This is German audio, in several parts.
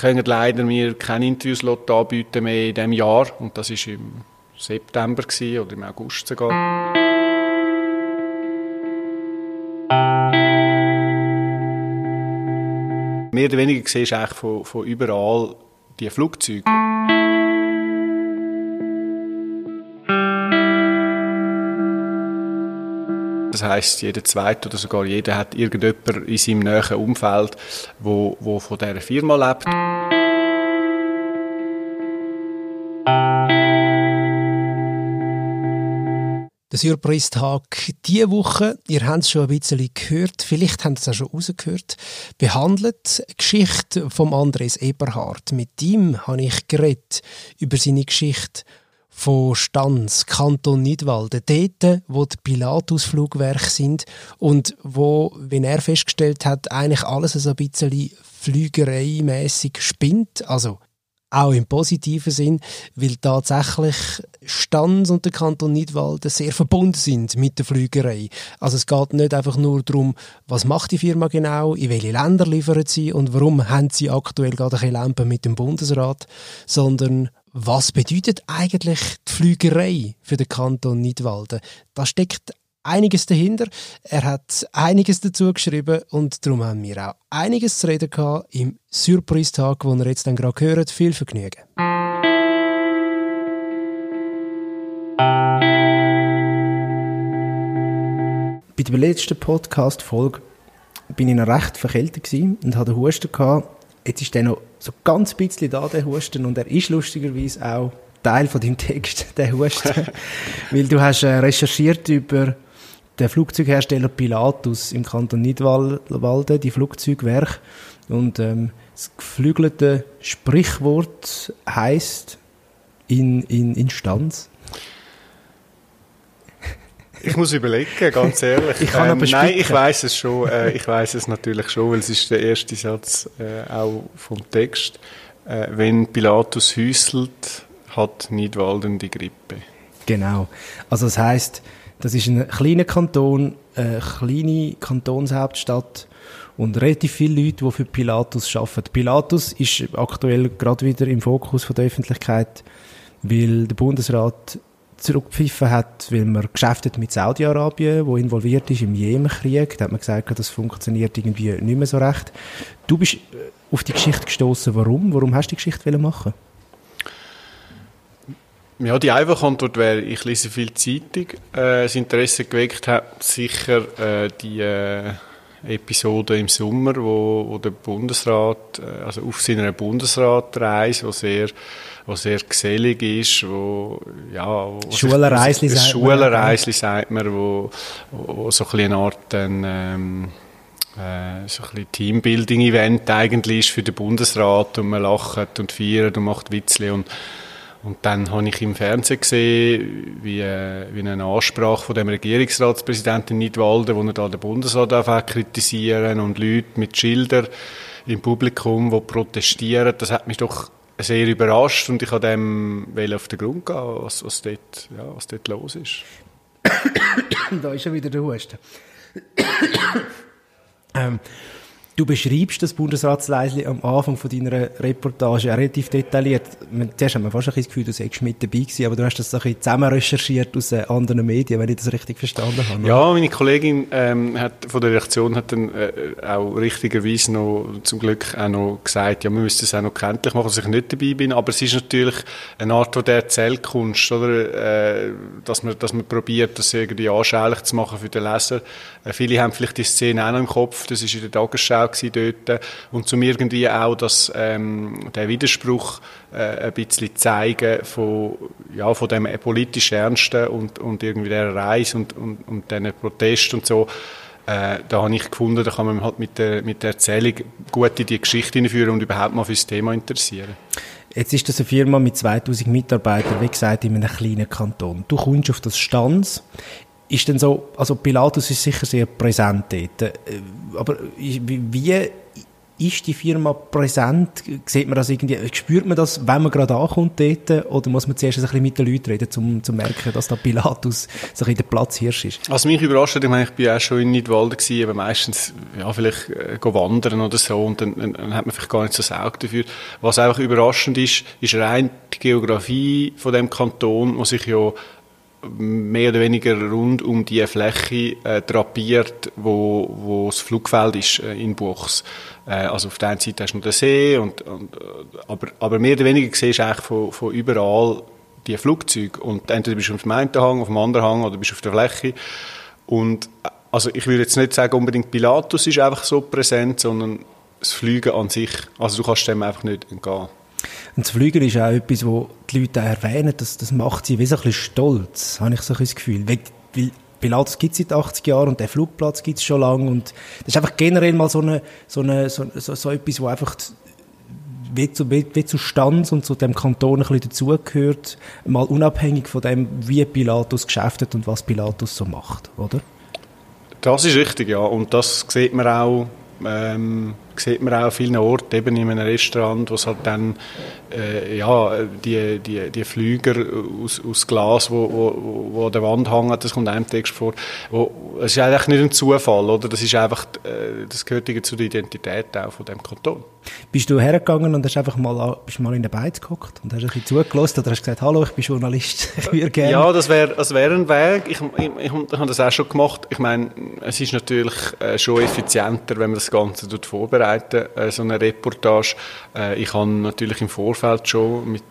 können leider mir keine Interviews anbieten mehr in diesem Jahr. Und das war im September oder im August sogar. Mehr oder weniger siehst du eigentlich von, von überall die Flugzeuge. Das heißt, jeder zweite oder sogar jeder hat irgendjemand in seinem näheren Umfeld, wo, wo von dieser Firma lebt. Der Surprise-Tag diese Woche, ihr habt es schon ein bisschen gehört, vielleicht habt ihr es auch schon rausgehört, behandelt die Geschichte von Andres Eberhard. Mit ihm habe ich geredet über seine Geschichte von Stanz, Kanton Nidwalden, dort, wo die Pilatus-Flugwerke sind und wo, wenn er festgestellt hat, eigentlich alles so ein bisschen flügereimässig spinnt, also auch im positiven Sinn, weil tatsächlich Stanz und der Kanton Nidwalden sehr verbunden sind mit der Flügerei. Also es geht nicht einfach nur darum, was macht die Firma genau, in welche Länder liefern sie und warum haben sie aktuell gerade eine Lampe mit dem Bundesrat, sondern was bedeutet eigentlich die Flügerei für den Kanton Nidwalden? Da steckt einiges dahinter. Er hat einiges dazu geschrieben und darum haben wir auch einiges zu reden gehabt im Surprise-Tag, den ihr jetzt dann gerade hört. Viel Vergnügen. Bei der letzten Podcast-Folge bin ich noch recht verkältet und hatte Husten gehabt. Jetzt ist der noch so ganz bisschen da, der Husten, und er ist lustigerweise auch Teil von deinem Text, der Husten. Weil du hast äh, recherchiert über der Flugzeughersteller Pilatus im Kanton Nidwalden, die Flugzeugwerk. Und ähm, das geflügelte Sprichwort heißt in, in Instanz. Ich muss überlegen, ganz ehrlich. ich kann ähm, nein, ich weiß es schon. Äh, ich weiß es natürlich schon, weil es ist der erste Satz äh, auch vom Text. Äh, wenn Pilatus hüsselt, hat Nidwalden die Grippe. Genau. Also das heißt, das ist ein kleiner Kanton, eine kleine Kantonshauptstadt und relativ viele Leute, die für Pilatus arbeiten. Pilatus ist aktuell gerade wieder im Fokus der Öffentlichkeit, weil der Bundesrat zurückgepfiffen hat, weil man Geschäfte mit Saudi-Arabien, wo involviert ist im Jemenkrieg, da hat man gesagt, das funktioniert irgendwie nicht mehr so recht. Du bist äh, auf die Geschichte gestoßen. Warum? Warum hast du die Geschichte machen? Ja, die einfache Antwort wäre, ich lese viel Zeitung. Äh, das Interesse geweckt hat sicher äh, die äh, Episode im Sommer, wo, wo der Bundesrat, äh, also auf seiner Bundesratreise, wo sehr, wo sehr gesellig ist, wo, ja, wo Schulenreisli sagt Schulenreisli sagt man, wo, wo so ein eine Art, ein, ähm, äh, so ein Teambuilding-Event eigentlich ist für den Bundesrat und man lacht und feiert und macht Witzli und und dann habe ich im Fernsehen gesehen, wie, wie eine Ansprache von dem Regierungsratspräsidenten Nidwalden, wo er da den Bundesrat einfach kritisieren und Leute mit Schildern im Publikum, die protestieren. Das hat mich doch sehr überrascht und ich habe dem auf den Grund gehen, was, was, dort, ja, was dort los ist. da ist ja wieder der Husten. ähm, Du beschreibst das Bundesratsleisli am Anfang von deiner Reportage relativ detailliert. Zuerst haben wir fast ein das Gefühl, du seist mit dabei gewesen, aber du hast das ein zusammen recherchiert aus äh, anderen Medien, wenn ich das richtig verstanden habe. Ja, meine Kollegin ähm, hat, von der Redaktion hat dann äh, auch richtigerweise noch zum Glück auch noch gesagt, ja, wir müssen es auch noch kenntlich machen, dass ich nicht dabei bin, aber es ist natürlich eine Art von der Erzählkunst, oder, äh, dass man, dass man probiert, das irgendwie anschaulich zu machen für den Leser. Äh, viele haben vielleicht die Szene auch noch im Kopf, das ist in der Tagesschau dort und zum irgendwie auch das, ähm, den Widerspruch äh, ein bisschen zeigen von, ja, von dem politisch Ernsten und, und irgendwie der Reise und, und, und diesen Protest und so. Äh, da habe ich gefunden, da kann man halt mit der, mit der Erzählung gut in die Geschichte hineinführen und überhaupt mal für das Thema interessieren. Jetzt ist das eine Firma mit 2000 Mitarbeitern, wie gesagt, in einem kleinen Kanton. Du kommst auf das Stanz ist denn so, also Pilatus ist sicher sehr präsent dort, äh, aber wie ist die Firma präsent? Sieht man das irgendwie, spürt man das, wenn man gerade ankommt dort? Oder muss man zuerst ein bisschen mit den Leuten reden, um zu merken, dass da Pilatus so ein der Platzhirsch ist? Was mich überrascht hat, ich meine, ich bin auch schon in Nidwalden gewesen, aber meistens, ja, vielleicht äh, wandern oder so und dann, dann, dann, hat man vielleicht gar nicht so Saug dafür. Was einfach überraschend ist, ist rein die Geografie von dem Kanton, wo sich ja mehr oder weniger rund um die Fläche äh, drapiert, wo, wo das Flugfeld ist äh, in Buchs. Äh, also auf der einen Seite hast du den See, und, und, äh, aber, aber mehr oder weniger siehst du eigentlich von, von überall die Flugzeuge. Und entweder bist du auf dem einen Hang, auf dem anderen Hang oder bist auf der Fläche. Und äh, also ich würde jetzt nicht sagen, unbedingt Pilatus ist einfach so präsent, sondern das Fliegen an sich. Also du kannst dem einfach nicht entgehen. Und das Fliegen ist auch etwas, wo die Leute erwähnen, das, das macht sie wie so ein bisschen stolz, habe ich so ein das Gefühl. Weil, weil Pilatus gibt es seit 80 Jahren und der Flugplatz gibt es schon lange und das ist einfach generell mal so, eine, so, eine, so, so, so etwas, wo einfach wie zu, wie, wie zu Stanz und zu dem Kanton ein bisschen dazugehört, mal unabhängig von dem, wie Pilatus geschäftet und was Pilatus so macht, oder? Das ist richtig, ja. Und das sieht man auch ähm, sieht man auch an vielen Orten, eben in einem Restaurant, wo es halt dann äh, ja, die, die, die Flüger aus, aus Glas, wo, wo, wo an der Wand hängen, das kommt einem Text vor. Wo, es ist eigentlich nicht ein Zufall, oder? Das ist einfach, äh, das gehört zu der Identität auch von dem Kanton. Bist du hergegangen und hast einfach mal, bist mal in den Beiz geguckt und hast ein bisschen zugelassen oder hast gesagt, hallo, ich bin Journalist, ich würde gerne... Ja, das wäre das wär ein Weg. Ich, ich, ich, ich habe das auch schon gemacht. Ich meine, es ist natürlich äh, schon effizienter, wenn man das Ganze vorbereitet, äh, so eine Reportage. Äh, ich habe natürlich im Vorfeld schon mit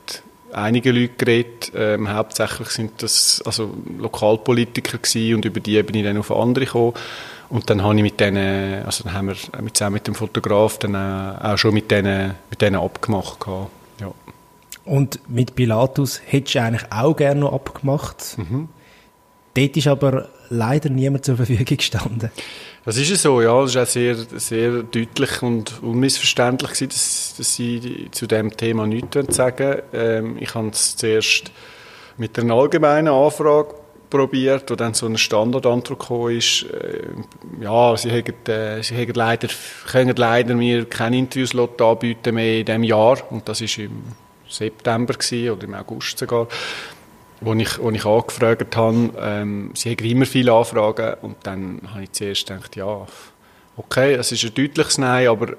einigen Leuten geredet. Ähm, hauptsächlich sind das also Lokalpolitiker gewesen und über die bin ich dann auf andere gekommen. Und dann habe ich mit denen, also dann haben wir zusammen mit dem Fotograf dann auch schon mit denen, mit denen abgemacht gehabt. Ja. Und mit Pilatus hättest du eigentlich auch gerne noch abgemacht. Mhm. Dort ist aber leider niemand zur Verfügung gestanden. Das ist es so, ja. Es war auch sehr, sehr deutlich und unmissverständlich, gewesen, dass, dass Sie zu dem Thema nichts sagen ähm, Ich habe es zuerst mit einer allgemeinen Anfrage probiert, wo dann so eine Standardantwort ist. Äh, ja, sie, haben, äh, sie haben leider, können leider mir keine Interviewslot anbieten mehr in diesem Jahr. Und das war im September gewesen, oder im August sogar. Wo ich, wo ich angefragt habe, ähm, sie haben immer viele Anfragen und dann habe ich zuerst gedacht, ja, okay, es ist ein deutliches Nein, aber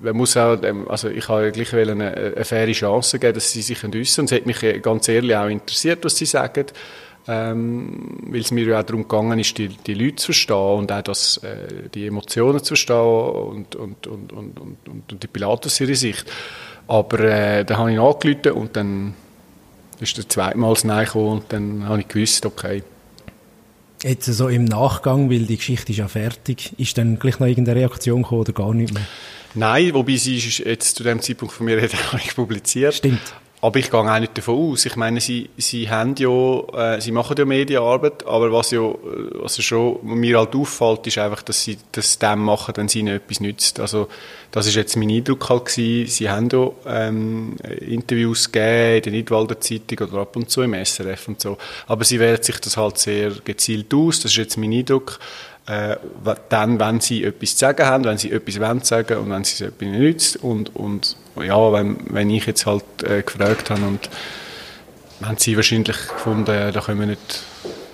man muss auch, also ich habe gleich eine, eine faire Chance geben, dass sie sich äußern können. Es hat mich ganz ehrlich auch interessiert, was sie sagen ähm, weil es mir ja auch darum gegangen ist, die, die Leute zu verstehen und auch das, äh, die Emotionen zu verstehen und, und, und, und, und, und die Pilatus ihre Sicht. Aber äh, dann habe ich angerufen und dann ist der zweite Mal das Nein gekommen und dann habe ich gewusst, okay. Jetzt so im Nachgang, weil die Geschichte ist ja fertig, ist dann gleich noch irgendeine Reaktion gekommen oder gar nicht mehr? Nein, wobei sie ist jetzt zu dem Zeitpunkt von mir nicht publiziert. Stimmt. Aber ich gehe auch nicht davon aus. Ich meine, sie, sie haben ja, äh, sie machen ja Medienarbeit, aber was ja, ja schon mir halt auffällt, ist einfach, dass sie das dem machen, wenn sie ihnen etwas nützt. Also, das ist jetzt mein Eindruck halt gewesen. Sie haben ja, ähm, Interviews gegeben in der Nidwalder Zeitung oder ab und zu im SRF und so. Aber sie wählen sich das halt sehr gezielt aus. Das ist jetzt mein Eindruck äh, dann, wenn sie etwas zu sagen haben, wenn sie etwas wollen sagen und wenn sie es etwas nützt und, und ja, wenn, wenn ich jetzt halt äh, gefragt habe und haben sie wahrscheinlich gefunden, da können wir nicht,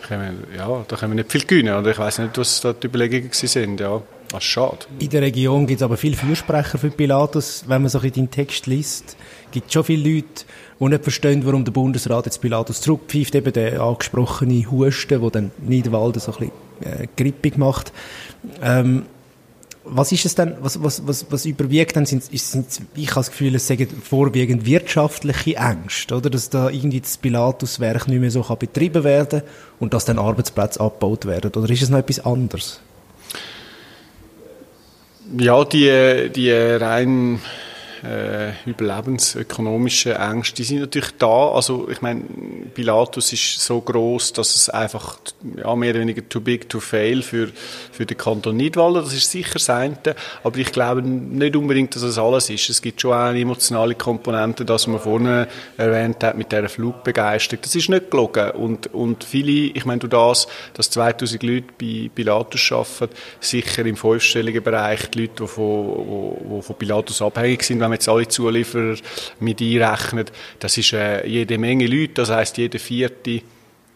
können wir, ja, da können wir nicht viel gewinnen, oder ich weiß nicht, was da die Überlegungen sind, ja. Ist schade. In der Region gibt es aber viele Fürsprecher für Pilatus. Wenn man so in deinen Text liest, gibt es schon viele Leute, die nicht verstehen, warum der Bundesrat jetzt Pilatus zurückpfeift, eben der angesprochene Husten, der dann Niederwalden so ein bisschen äh, grippig macht. Ähm, was ist es denn, was, was, was, was überwiegt dann? Sind, sind, ich habe das Gefühl, es sind vorwiegend wirtschaftliche Ängste, oder? Dass da irgendwie das Pilatuswerk nicht mehr so kann betrieben werden und dass dann Arbeitsplätze abgebaut werden. Oder ist es noch etwas anderes? Ja, die, die rein äh, überlebensökonomischen Ängste, die sind natürlich da. Also ich meine, Pilatus ist so groß, dass es einfach ja, mehr oder weniger too big to fail für, für den Kanton Nidwalden. Das ist sicher das eine. Aber ich glaube nicht unbedingt, dass das alles ist. Es gibt schon eine emotionale Komponente, dass man vorne erwähnt hat, mit dieser Flugbegeisterung. Das ist nicht gelogen. Und, und viele, ich meine, du das, dass 2000 Leute bei Pilatus arbeiten, sicher im fünfstelligen Bereich, die Leute, die von, die von Pilatus abhängig sind, wenn man jetzt alle Zulieferer mit einrechnet, das ist äh, jede Menge Leute, das heißt jede vierte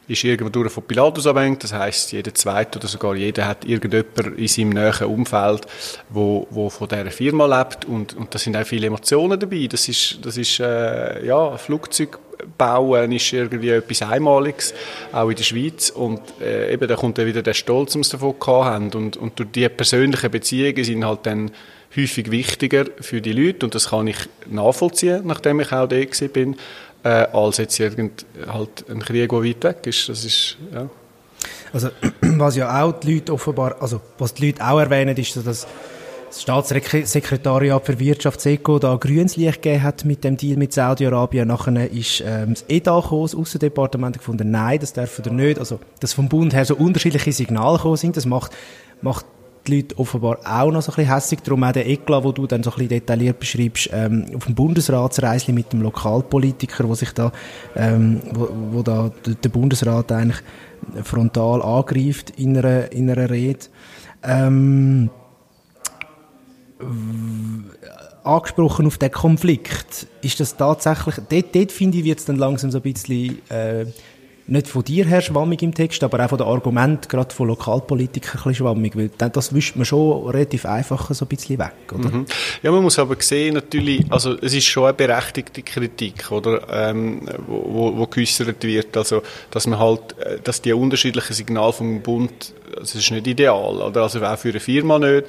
ist irgendwo von Pilatus abhängig, das heißt jeder zweite oder sogar jeder hat irgendjemand in seinem näheren Umfeld, wo, wo von dieser Firma lebt und, und da sind auch viele Emotionen dabei, das ist, das ist äh, ja, Flugzeug bauen ist irgendwie etwas Einmaliges, auch in der Schweiz. Und äh, eben, da kommt dann wieder der Stolz, den wir davon haben. Und, und durch die persönlichen Beziehungen sind halt dann häufig wichtiger für die Leute und das kann ich nachvollziehen, nachdem ich auch da bin, äh, als jetzt irgend halt ein Krieg, der weit weg ist. Das ist ja. Also was ja auch die Leute offenbar, also was die Leute auch erwähnen, ist, dass das Staatssekretariat für Wirtschaft SECO da grünes Licht gegeben hat mit dem Deal mit Saudi-Arabien. Nachher ist ähm, das EDA gekommen, das Aussendepartement gefunden, nein, das dürfen wir nicht. Also, dass vom Bund her so unterschiedliche Signale gekommen sind, das macht, macht die Leute offenbar auch noch so ein bisschen hässig. Darum auch der Eklat, wo du dann so ein bisschen detailliert beschreibst, ähm, auf dem Bundesratsreisli mit dem Lokalpolitiker, wo sich da, ähm, wo, wo da der Bundesrat eigentlich frontal angreift in einer, in einer Rede. Ähm, angesprochen auf den Konflikt. Ist das tatsächlich, dort, dort finde ich, wird es dann langsam so ein bisschen, äh, nicht von dir her schwammig im Text, aber auch von den Argumenten, gerade von Lokalpolitikern ein bisschen schwammig, weil das wischt man schon relativ einfach so ein bisschen weg, oder? Mhm. Ja, man muss aber sehen, natürlich, also es ist schon eine berechtigte Kritik, oder, ähm, wo, wo geäussert wird, also, dass man halt, äh, dass die unterschiedlichen Signale vom Bund, das ist nicht ideal, oder, also auch für eine Firma nicht,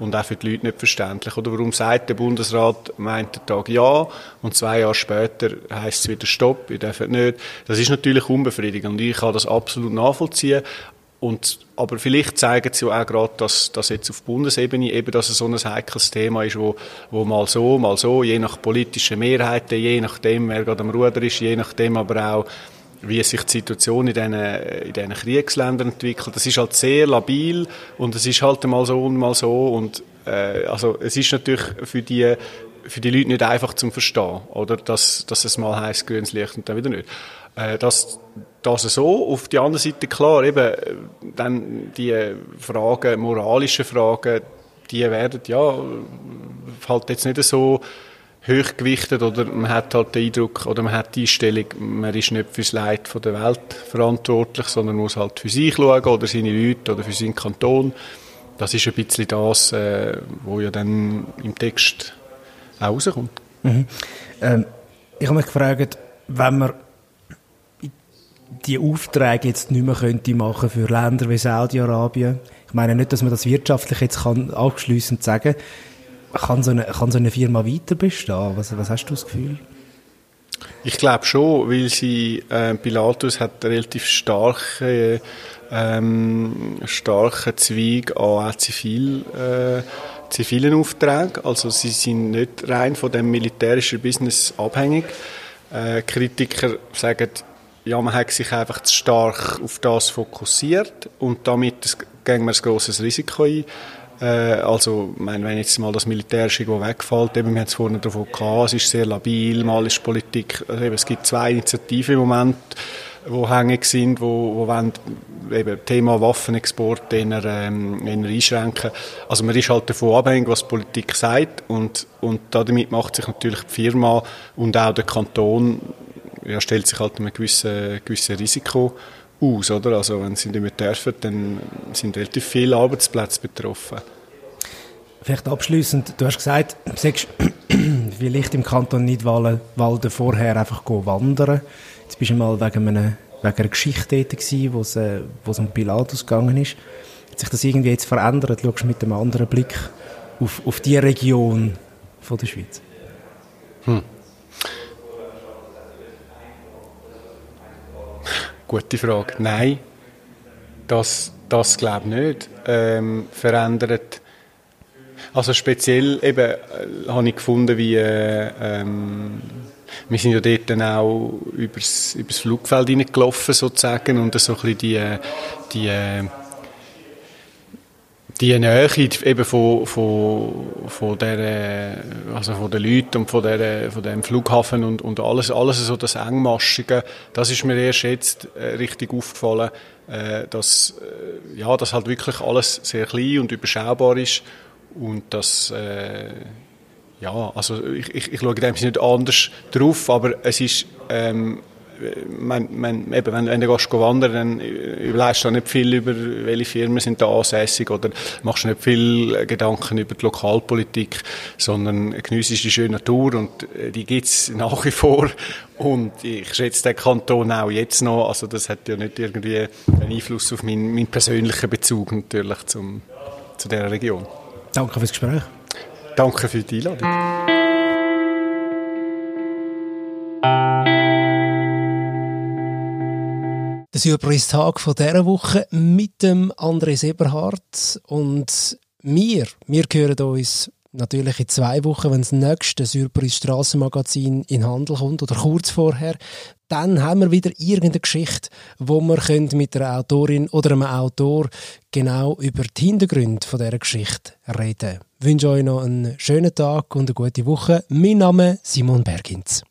und auch für die Leute nicht verständlich. Oder warum sagt der Bundesrat, meint der Tag ja und zwei Jahre später heißt es wieder Stopp, ihr dürft nicht. Das ist natürlich unbefriedigend und ich kann das absolut nachvollziehen. Und, aber vielleicht zeigen sie auch gerade, dass, dass jetzt auf Bundesebene eben dass es so ein heikles Thema ist, wo, wo mal so, mal so, je nach politischen Mehrheiten, je nachdem, wer gerade am Ruder ist, je nachdem aber auch, wie sich die Situation in diesen, in diesen Kriegsländern entwickelt. Das ist halt sehr labil und es ist halt mal so und mal so und äh, also es ist natürlich für die für die Leute nicht einfach zum Verstehen, oder dass, dass es mal heißt grünes Licht und dann wieder nicht. Äh, dass das so. Auf die andere Seite klar, eben dann die Fragen, moralische Fragen, die werden ja halt jetzt nicht so hochgewichtet oder man hat halt den Eindruck oder man hat die Einstellung, man ist nicht fürs Leid von der Welt verantwortlich, sondern muss halt für sich schauen oder seine Leute oder für seinen Kanton. Das ist ein bisschen das, äh, wo ja dann im Text auch rauskommt. Mhm. Ähm, ich habe mich gefragt, wenn man die Aufträge jetzt nicht mehr könnte machen für Länder wie Saudi-Arabien. Ich meine nicht, dass man das wirtschaftlich jetzt kann abschliessend sagen kann, kann so eine, kann so eine Firma weiter bestehen? Was, was hast du das Gefühl? Ich glaube schon, weil sie, äh, Pilatus hat relativ starke, ähm, starke Zweig an zivil, äh, zivilen Aufträgen. Also sie sind nicht rein von dem militärischen Business abhängig. Äh, Kritiker sagen, ja, man hat sich einfach zu stark auf das fokussiert und damit gehen wir ein grosses Risiko ein. Äh, also, ich meine, wenn jetzt mal das Militärische wegfällt, eben, wir haben es vorhin davon gehabt, es ist sehr labil, mal ist Politik, also eben, es gibt zwei Initiativen im Moment, die hängig sind, wo, wo wollen, eben Thema Waffenexport eher, ähm, eher einschränken. Also man ist halt davon abhängig, was die Politik sagt und, und damit macht sich natürlich die Firma und auch der Kanton, ja, stellt sich halt einem gewissen, gewissen Risiko aus, oder? Also wenn sie nicht mehr dürfen, dann sind relativ viele Arbeitsplätze betroffen. Vielleicht abschließend, du hast gesagt, du sagst, vielleicht im Kanton Nidwalden vorher einfach wandern. Jetzt bist du mal wegen, einer, wegen einer Geschichte tätig wo es, äh, wo es um Pilatus gegangen ist. Hat sich das irgendwie jetzt verändert? Schaust du mit einem anderen Blick auf, auf die Region von der Schweiz? Hm. Gute Frage. Nein, das, das glaube ich nicht. Ähm, verändert. Also speziell eben äh, habe ich gefunden, wie äh, ähm, wir sind ja dort dann auch übers, übers Flugfeld hineingelaufen sozusagen und so ein bisschen die, die äh, die Nähe eben von, von, von, der, also von den Leuten und von, der, von dem Flughafen und, und alles, alles so das Engmaschige, das ist mir erst jetzt äh, richtig aufgefallen, äh, dass, äh, ja, dass halt wirklich alles sehr klein und überschaubar ist und das, äh, ja, also ich, ich, ich schaue dem nicht anders drauf, aber es ist ähm, man, man, eben, wenn, wenn du gehst wandern dann überlegst du nicht viel über, welche Firmen sind da ansässig oder machst nicht viel Gedanken über die Lokalpolitik, sondern geniessest die schöne Natur und äh, die gibt es nach wie vor und ich schätze den Kanton auch jetzt noch, also das hat ja nicht irgendwie einen Einfluss auf meinen, meinen persönlichen Bezug natürlich zum, zu dieser Region. Danke fürs Gespräch. Danke für die Einladung. Der Surprise-Tag von dieser Woche mit dem Andres Eberhardt und wir, wir hören uns natürlich in zwei Wochen, wenn das nächste Surprise Strassenmagazin in Handel kommt oder kurz vorher. Dann haben wir wieder irgendeine Geschichte, wo wir mit einer Autorin oder einem Autor genau über die Hintergründe von dieser Geschichte reden. Ich wünsche euch noch einen schönen Tag und eine gute Woche. Mein Name ist Simon Bergins.